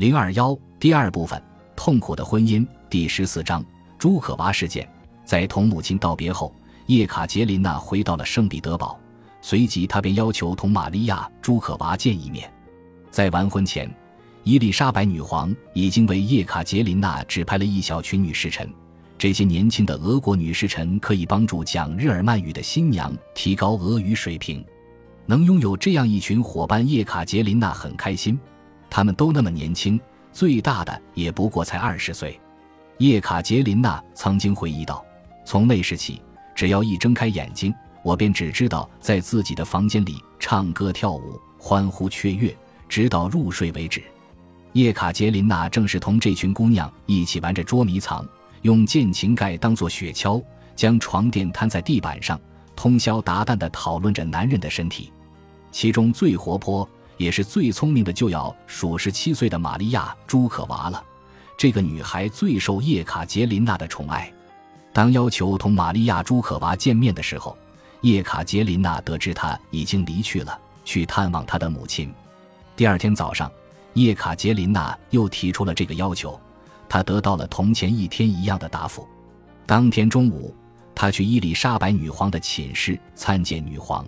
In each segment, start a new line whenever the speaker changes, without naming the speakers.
零二幺第二部分：痛苦的婚姻第十四章：朱可娃事件。在同母亲道别后，叶卡捷琳娜回到了圣彼得堡，随即她便要求同玛利亚·朱可娃见一面。在完婚前，伊丽莎白女皇已经为叶卡捷琳娜指派了一小群女侍臣。这些年轻的俄国女侍臣可以帮助讲日耳曼语的新娘提高俄语水平。能拥有这样一群伙伴，叶卡捷琳娜很开心。他们都那么年轻，最大的也不过才二十岁。叶卡捷琳娜曾经回忆道：“从那时起，只要一睁开眼睛，我便只知道在自己的房间里唱歌跳舞、欢呼雀跃，直到入睡为止。”叶卡捷琳娜正是同这群姑娘一起玩着捉迷藏。用剑琴盖当做雪橇，将床垫摊在地板上，通宵达旦地讨论着男人的身体。其中最活泼也是最聪明的，就要数十七岁的玛利亚·朱可娃了。这个女孩最受叶卡捷琳娜的宠爱。当要求同玛利亚·朱可娃见面的时候，叶卡捷琳娜得知她已经离去了，去探望她的母亲。第二天早上，叶卡捷琳娜又提出了这个要求。她得到了同前一天一样的答复。当天中午，她去伊丽莎白女皇的寝室参见女皇。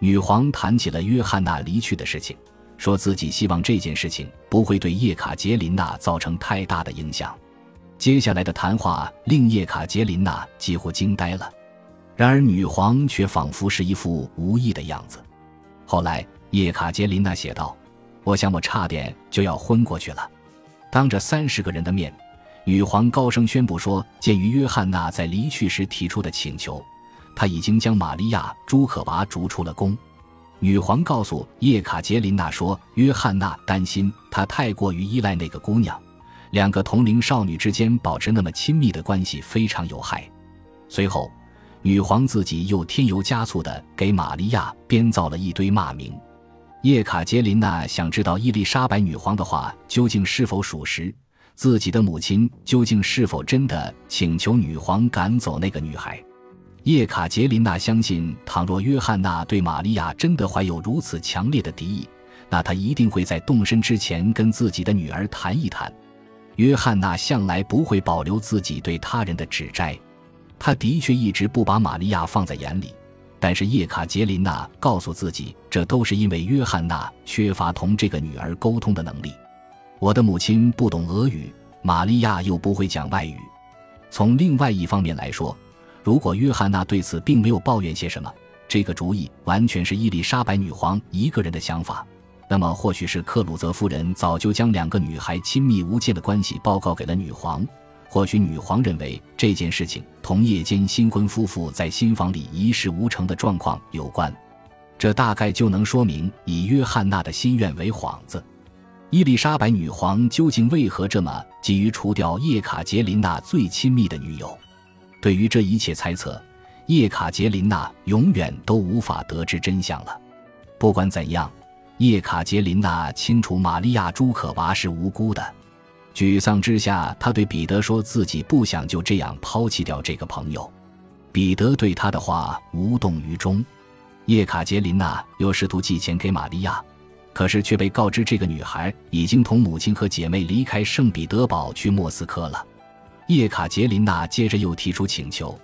女皇谈起了约翰娜离去的事情，说自己希望这件事情不会对叶卡捷琳娜造成太大的影响。接下来的谈话令叶卡捷琳娜几乎惊呆了，然而女皇却仿佛是一副无意的样子。后来，叶卡捷琳娜写道：“我想我差点就要昏过去了。”当着三十个人的面，女皇高声宣布说：“鉴于约翰娜在离去时提出的请求，他已经将玛利亚·朱可娃逐出了宫。”女皇告诉叶卡捷琳娜说：“约翰娜担心她太过于依赖那个姑娘，两个同龄少女之间保持那么亲密的关系非常有害。”随后，女皇自己又添油加醋地给玛利亚编造了一堆骂名。叶卡捷琳娜想知道伊丽莎白女皇的话究竟是否属实，自己的母亲究竟是否真的请求女皇赶走那个女孩。叶卡捷琳娜相信，倘若约翰娜对玛利亚真的怀有如此强烈的敌意，那她一定会在动身之前跟自己的女儿谈一谈。约翰娜向来不会保留自己对他人的指摘，他的确一直不把玛利亚放在眼里。但是叶卡捷琳娜告诉自己，这都是因为约翰娜缺乏同这个女儿沟通的能力。我的母亲不懂俄语，玛利亚又不会讲外语。从另外一方面来说，如果约翰娜对此并没有抱怨些什么，这个主意完全是伊丽莎白女皇一个人的想法，那么或许是克鲁泽夫人早就将两个女孩亲密无间的关系报告给了女皇。或许女皇认为这件事情同夜间新婚夫妇在新房里一事无成的状况有关，这大概就能说明以约翰娜的心愿为幌子，伊丽莎白女皇究竟为何这么急于除掉叶卡捷琳娜最亲密的女友？对于这一切猜测，叶卡捷琳娜永远都无法得知真相了。不管怎样，叶卡捷琳娜清楚玛利亚·朱可娃是无辜的。沮丧之下，他对彼得说：“自己不想就这样抛弃掉这个朋友。”彼得对他的话无动于衷。叶卡捷琳娜又试图寄钱给玛利亚，可是却被告知这个女孩已经同母亲和姐妹离开圣彼得堡去莫斯科了。叶卡捷琳娜接着又提出请求，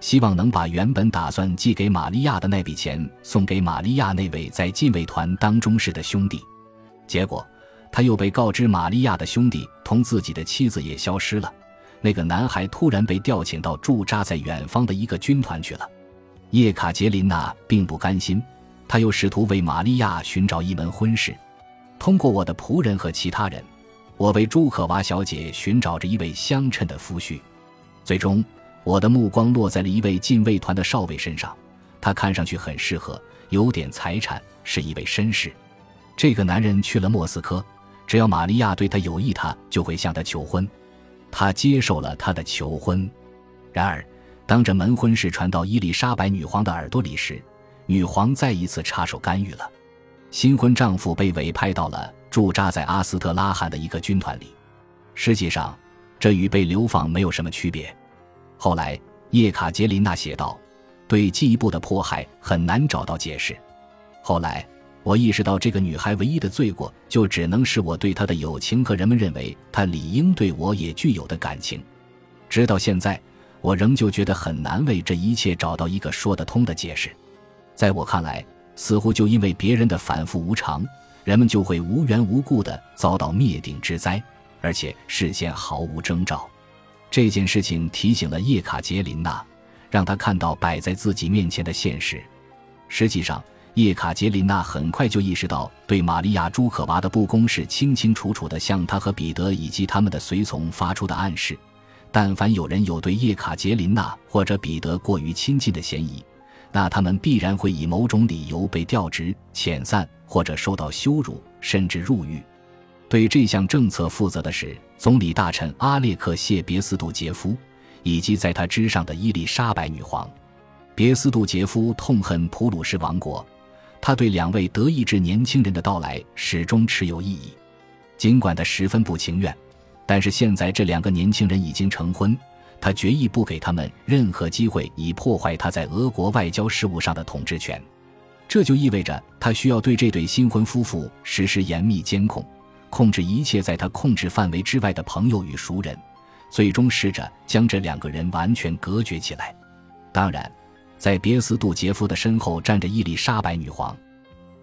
希望能把原本打算寄给玛利亚的那笔钱送给玛利亚那位在禁卫团当中士的兄弟。结果。他又被告知，玛利亚的兄弟同自己的妻子也消失了。那个男孩突然被调遣到驻扎在远方的一个军团去了。叶卡捷琳娜并不甘心，他又试图为玛利亚寻找一门婚事。通过我的仆人和其他人，我为朱可娃小姐寻找着一位相称的夫婿。最终，我的目光落在了一位禁卫团的少尉身上，他看上去很适合，有点财产，是一位绅士。这个男人去了莫斯科。只要玛利亚对他有意，他就会向他求婚。他接受了他的求婚。然而，当这门婚事传到伊丽莎白女皇的耳朵里时，女皇再一次插手干预了。新婚丈夫被委派到了驻扎在阿斯特拉罕的一个军团里。实际上，这与被流放没有什么区别。后来，叶卡捷琳娜写道：“对进一步的迫害很难找到解释。”后来。我意识到这个女孩唯一的罪过，就只能是我对她的友情和人们认为她理应对我也具有的感情。直到现在，我仍旧觉得很难为这一切找到一个说得通的解释。在我看来，似乎就因为别人的反复无常，人们就会无缘无故地遭到灭顶之灾，而且事先毫无征兆。这件事情提醒了叶卡捷琳娜，让她看到摆在自己面前的现实。实际上，叶卡捷琳娜很快就意识到，对玛利亚·朱可娃的不公是清清楚楚地向她和彼得以及他们的随从发出的暗示。但凡有人有对叶卡捷琳娜或者彼得过于亲近的嫌疑，那他们必然会以某种理由被调职、遣散或者受到羞辱，甚至入狱。对这项政策负责的是总理大臣阿列克谢别斯杜杰夫，以及在他之上的伊丽莎白女皇。别斯杜杰夫痛恨普鲁士王国。他对两位德意志年轻人的到来始终持有异议，尽管他十分不情愿，但是现在这两个年轻人已经成婚，他决意不给他们任何机会以破坏他在俄国外交事务上的统治权。这就意味着他需要对这对新婚夫妇实施严密监控，控制一切在他控制范围之外的朋友与熟人，最终试着将这两个人完全隔绝起来。当然。在别斯杜杰夫的身后站着伊丽莎白女皇，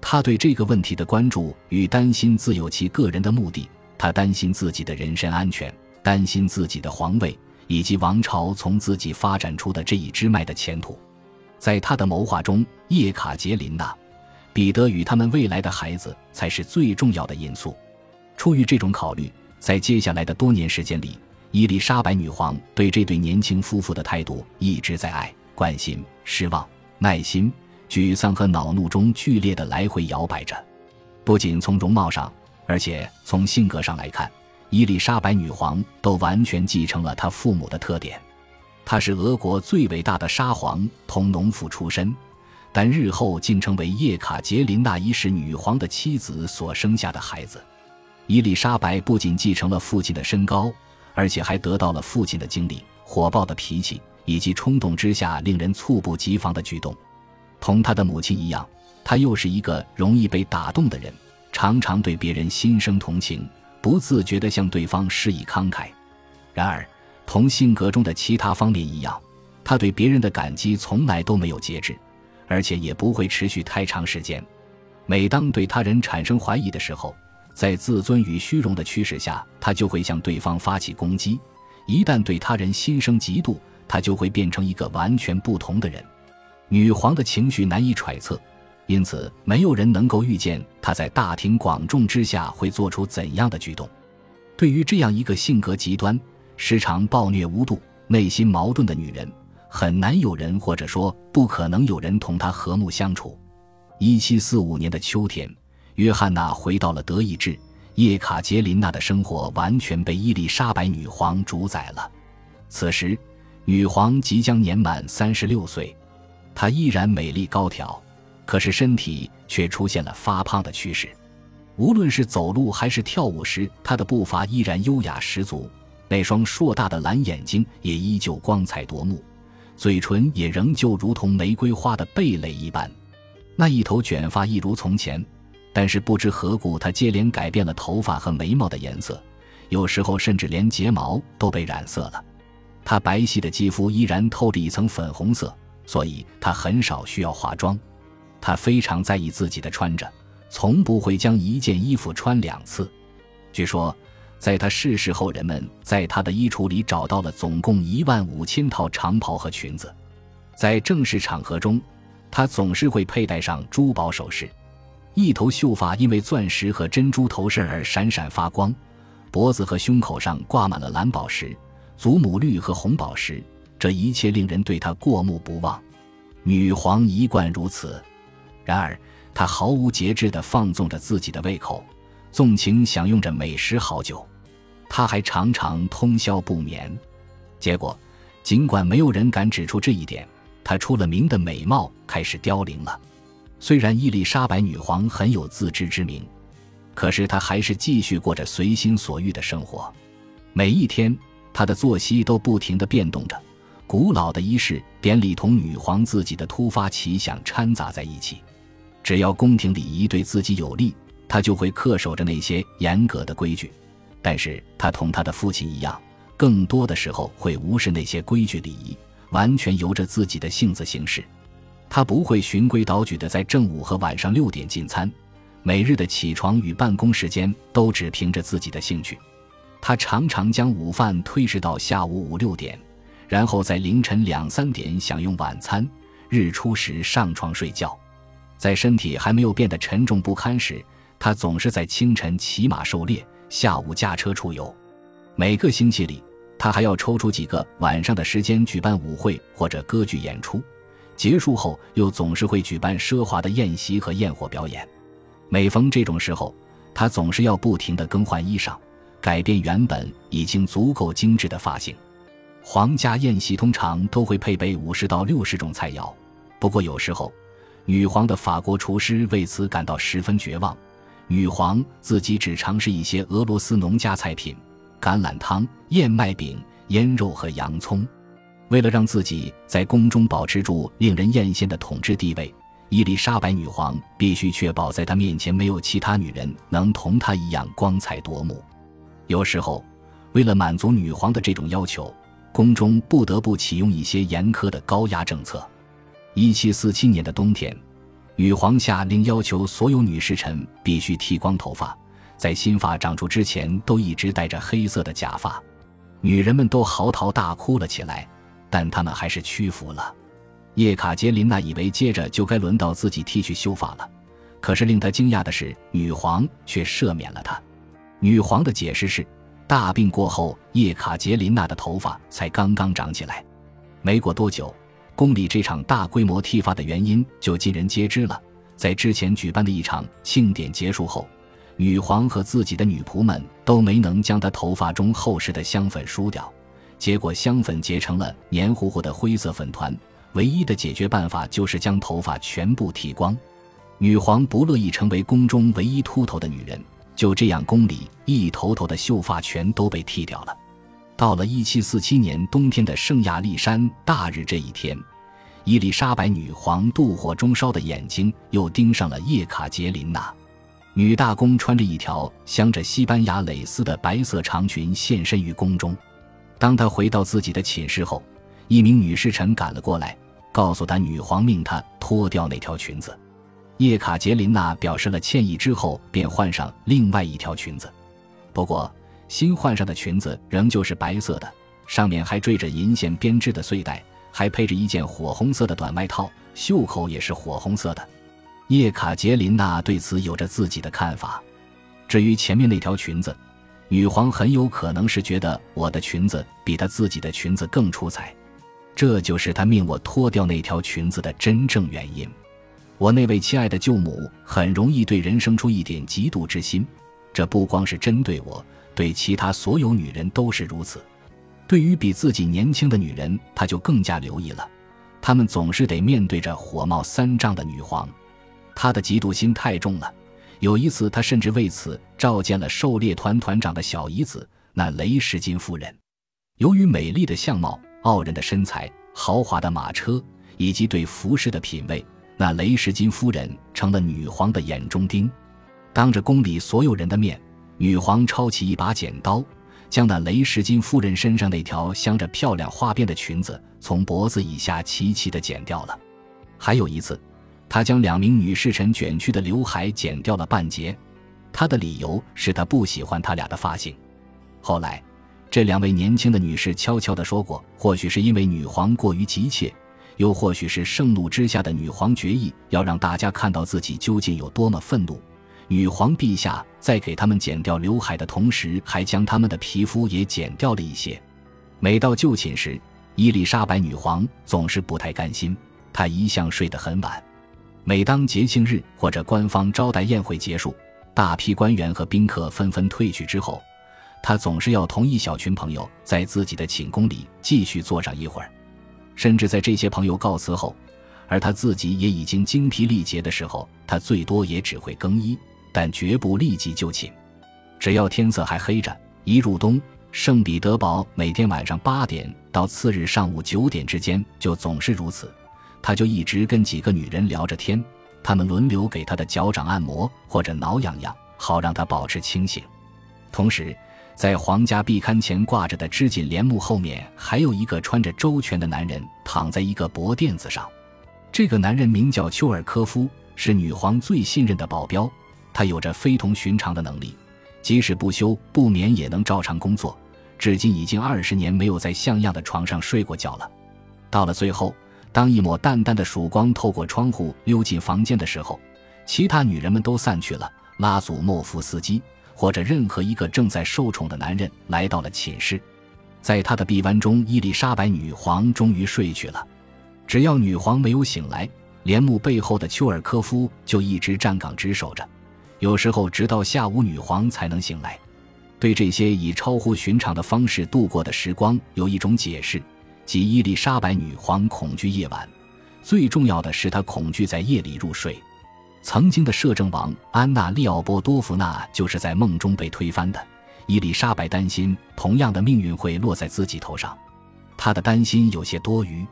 她对这个问题的关注与担心自有其个人的目的。她担心自己的人身安全，担心自己的皇位以及王朝从自己发展出的这一支脉的前途。在他的谋划中，叶卡捷琳娜、彼得与他们未来的孩子才是最重要的因素。出于这种考虑，在接下来的多年时间里，伊丽莎白女皇对这对年轻夫妇的态度一直在爱。关心、失望、耐心、沮丧和恼怒中剧烈的来回摇摆着。不仅从容貌上，而且从性格上来看，伊丽莎白女皇都完全继承了她父母的特点。她是俄国最伟大的沙皇，同农妇出身，但日后竟成为叶卡捷琳娜一世女皇的妻子所生下的孩子。伊丽莎白不仅继承了父亲的身高，而且还得到了父亲的经历：火爆的脾气。以及冲动之下令人猝不及防的举动，同他的母亲一样，他又是一个容易被打动的人，常常对别人心生同情，不自觉地向对方施以慷慨。然而，同性格中的其他方面一样，他对别人的感激从来都没有节制，而且也不会持续太长时间。每当对他人产生怀疑的时候，在自尊与虚荣的驱使下，他就会向对方发起攻击。一旦对他人心生嫉妒，他就会变成一个完全不同的人。女皇的情绪难以揣测，因此没有人能够预见她在大庭广众之下会做出怎样的举动。对于这样一个性格极端、时常暴虐无度、内心矛盾的女人，很难有人或者说不可能有人同她和睦相处。一七四五年的秋天，约翰娜回到了德意志，叶卡捷琳娜的生活完全被伊丽莎白女皇主宰了。此时。女皇即将年满三十六岁，她依然美丽高挑，可是身体却出现了发胖的趋势。无论是走路还是跳舞时，她的步伐依然优雅十足，那双硕大的蓝眼睛也依旧光彩夺目，嘴唇也仍旧如同玫瑰花的蓓蕾一般。那一头卷发一如从前，但是不知何故，她接连改变了头发和眉毛的颜色，有时候甚至连睫毛都被染色了。她白皙的肌肤依然透着一层粉红色，所以她很少需要化妆。她非常在意自己的穿着，从不会将一件衣服穿两次。据说，在她逝世后，人们在她的衣橱里找到了总共一万五千套长袍和裙子。在正式场合中，她总是会佩戴上珠宝首饰，一头秀发因为钻石和珍珠头饰而闪闪发光，脖子和胸口上挂满了蓝宝石。祖母绿和红宝石，这一切令人对她过目不忘。女皇一贯如此，然而他毫无节制地放纵着自己的胃口，纵情享用着美食好酒。他还常常通宵不眠。结果，尽管没有人敢指出这一点，他出了名的美貌开始凋零了。虽然伊丽莎白女皇很有自知之明，可是她还是继续过着随心所欲的生活，每一天。她的作息都不停地变动着，古老的仪式典礼同女皇自己的突发奇想掺杂在一起。只要宫廷礼仪对自己有利，他就会恪守着那些严格的规矩。但是他同他的父亲一样，更多的时候会无视那些规矩礼仪，完全由着自己的性子行事。他不会循规蹈矩的在正午和晚上六点进餐，每日的起床与办公时间都只凭着自己的兴趣。他常常将午饭推迟到下午五六点，然后在凌晨两三点享用晚餐，日出时上床睡觉。在身体还没有变得沉重不堪时，他总是在清晨骑马狩猎，下午驾车出游。每个星期里，他还要抽出几个晚上的时间举办舞会或者歌剧演出。结束后，又总是会举办奢华的宴席和焰火表演。每逢这种时候，他总是要不停地更换衣裳，改变原本已经足够精致的发型。皇家宴席通常都会配备五十到六十种菜肴，不过有时候，女皇的法国厨师为此感到十分绝望。女皇自己只尝试一些俄罗斯农家菜品：橄榄汤、燕麦饼、腌肉和洋葱。为了让自己在宫中保持住令人艳羡的统治地位，伊丽莎白女皇必须确保在她面前没有其他女人能同她一样光彩夺目。有时候，为了满足女皇的这种要求，宫中不得不启用一些严苛的高压政策。1747年的冬天，女皇下令要求所有女侍臣必须剃光头发，在新发长出之前都一直戴着黑色的假发。女人们都嚎啕大哭了起来。但他们还是屈服了。叶卡捷琳娜以为接着就该轮到自己剃去秀发了，可是令她惊讶的是，女皇却赦免了她。女皇的解释是，大病过后，叶卡捷琳娜的头发才刚刚长起来。没过多久，宫里这场大规模剃发的原因就尽人皆知了。在之前举办的一场庆典结束后，女皇和自己的女仆们都没能将她头发中厚实的香粉梳掉。结果香粉结成了黏糊糊的灰色粉团，唯一的解决办法就是将头发全部剃光。女皇不乐意成为宫中唯一秃头的女人，就这样，宫里一头头的秀发全都被剃掉了。到了1747年冬天的圣亚历山大日这一天，伊丽莎白女皇妒火中烧的眼睛又盯上了叶卡捷琳娜。女大公穿着一条镶着西班牙蕾丝的白色长裙现身于宫中。当她回到自己的寝室后，一名女侍臣赶了过来，告诉她女皇命她脱掉那条裙子。叶卡捷琳娜表示了歉意之后，便换上另外一条裙子。不过，新换上的裙子仍旧是白色的，上面还缀着银线编织的穗带，还配着一件火红色的短外套，袖口也是火红色的。叶卡捷琳娜对此有着自己的看法。至于前面那条裙子，女皇很有可能是觉得我的裙子比她自己的裙子更出彩，这就是她命我脱掉那条裙子的真正原因。我那位亲爱的舅母很容易对人生出一点嫉妒之心，这不光是针对我，对其他所有女人都是如此。对于比自己年轻的女人，他就更加留意了。他们总是得面对着火冒三丈的女皇，他的嫉妒心太重了。有一次，他甚至为此召见了狩猎团团长的小姨子那雷什金夫人。由于美丽的相貌、傲人的身材、豪华的马车以及对服饰的品味，那雷什金夫人成了女皇的眼中钉。当着宫里所有人的面，女皇抄起一把剪刀，将那雷什金夫人身上那条镶着漂亮花边的裙子从脖子以下齐齐地剪掉了。还有一次。他将两名女侍臣卷曲的刘海剪掉了半截，他的理由是他不喜欢他俩的发型。后来，这两位年轻的女士悄悄地说过，或许是因为女皇过于急切，又或许是盛怒之下的女皇决意要让大家看到自己究竟有多么愤怒。女皇陛下在给他们剪掉刘海的同时，还将他们的皮肤也剪掉了一些。每到就寝时，伊丽莎白女皇总是不太甘心，她一向睡得很晚。每当节庆日或者官方招待宴会结束，大批官员和宾客纷纷退去之后，他总是要同一小群朋友在自己的寝宫里继续坐上一会儿。甚至在这些朋友告辞后，而他自己也已经精疲力竭的时候，他最多也只会更衣，但绝不立即就寝。只要天色还黑着，一入冬，圣彼得堡每天晚上八点到次日上午九点之间就总是如此。他就一直跟几个女人聊着天，他们轮流给他的脚掌按摩或者挠痒痒，好让他保持清醒。同时，在皇家壁龛前挂着的织锦帘幕后面，还有一个穿着周全的男人躺在一个薄垫子上。这个男人名叫丘尔科夫，是女皇最信任的保镖。他有着非同寻常的能力，即使不休不眠也能照常工作。至今已经二十年没有在像样的床上睡过觉了。到了最后，当一抹淡淡的曙光透过窗户溜进房间的时候，其他女人们都散去了。拉祖莫夫斯基。或者任何一个正在受宠的男人来到了寝室，在他的臂弯中，伊丽莎白女皇终于睡去了。只要女皇没有醒来，帘幕背后的丘尔科夫就一直站岗值守着，有时候直到下午女皇才能醒来。对这些以超乎寻常的方式度过的时光，有一种解释，即伊丽莎白女皇恐惧夜晚，最重要的是她恐惧在夜里入睡。曾经的摄政王安娜·利奥波多夫娜就是在梦中被推翻的。伊丽莎白担心同样的命运会落在自己头上，她的担心有些多余。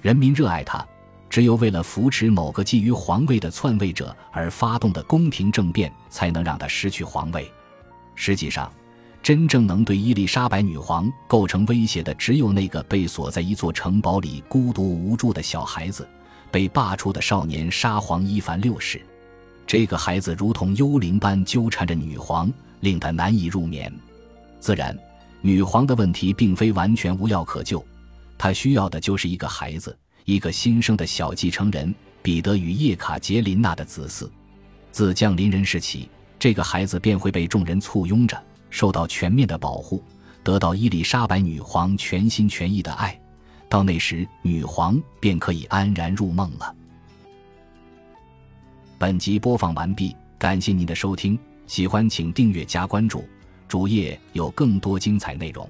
人民热爱她，只有为了扶持某个觊觎皇位的篡位者而发动的宫廷政变，才能让她失去皇位。实际上，真正能对伊丽莎白女皇构成威胁的，只有那个被锁在一座城堡里孤独无助的小孩子。被罢黜的少年沙皇伊凡六世，这个孩子如同幽灵般纠缠着女皇，令她难以入眠。自然，女皇的问题并非完全无药可救，她需要的就是一个孩子，一个新生的小继承人——彼得与叶卡捷琳娜的子嗣。自降临人世起，这个孩子便会被众人簇拥着，受到全面的保护，得到伊丽莎白女皇全心全意的爱。到那时，女皇便可以安然入梦了。本集播放完毕，感谢您的收听，喜欢请订阅加关注，主页有更多精彩内容。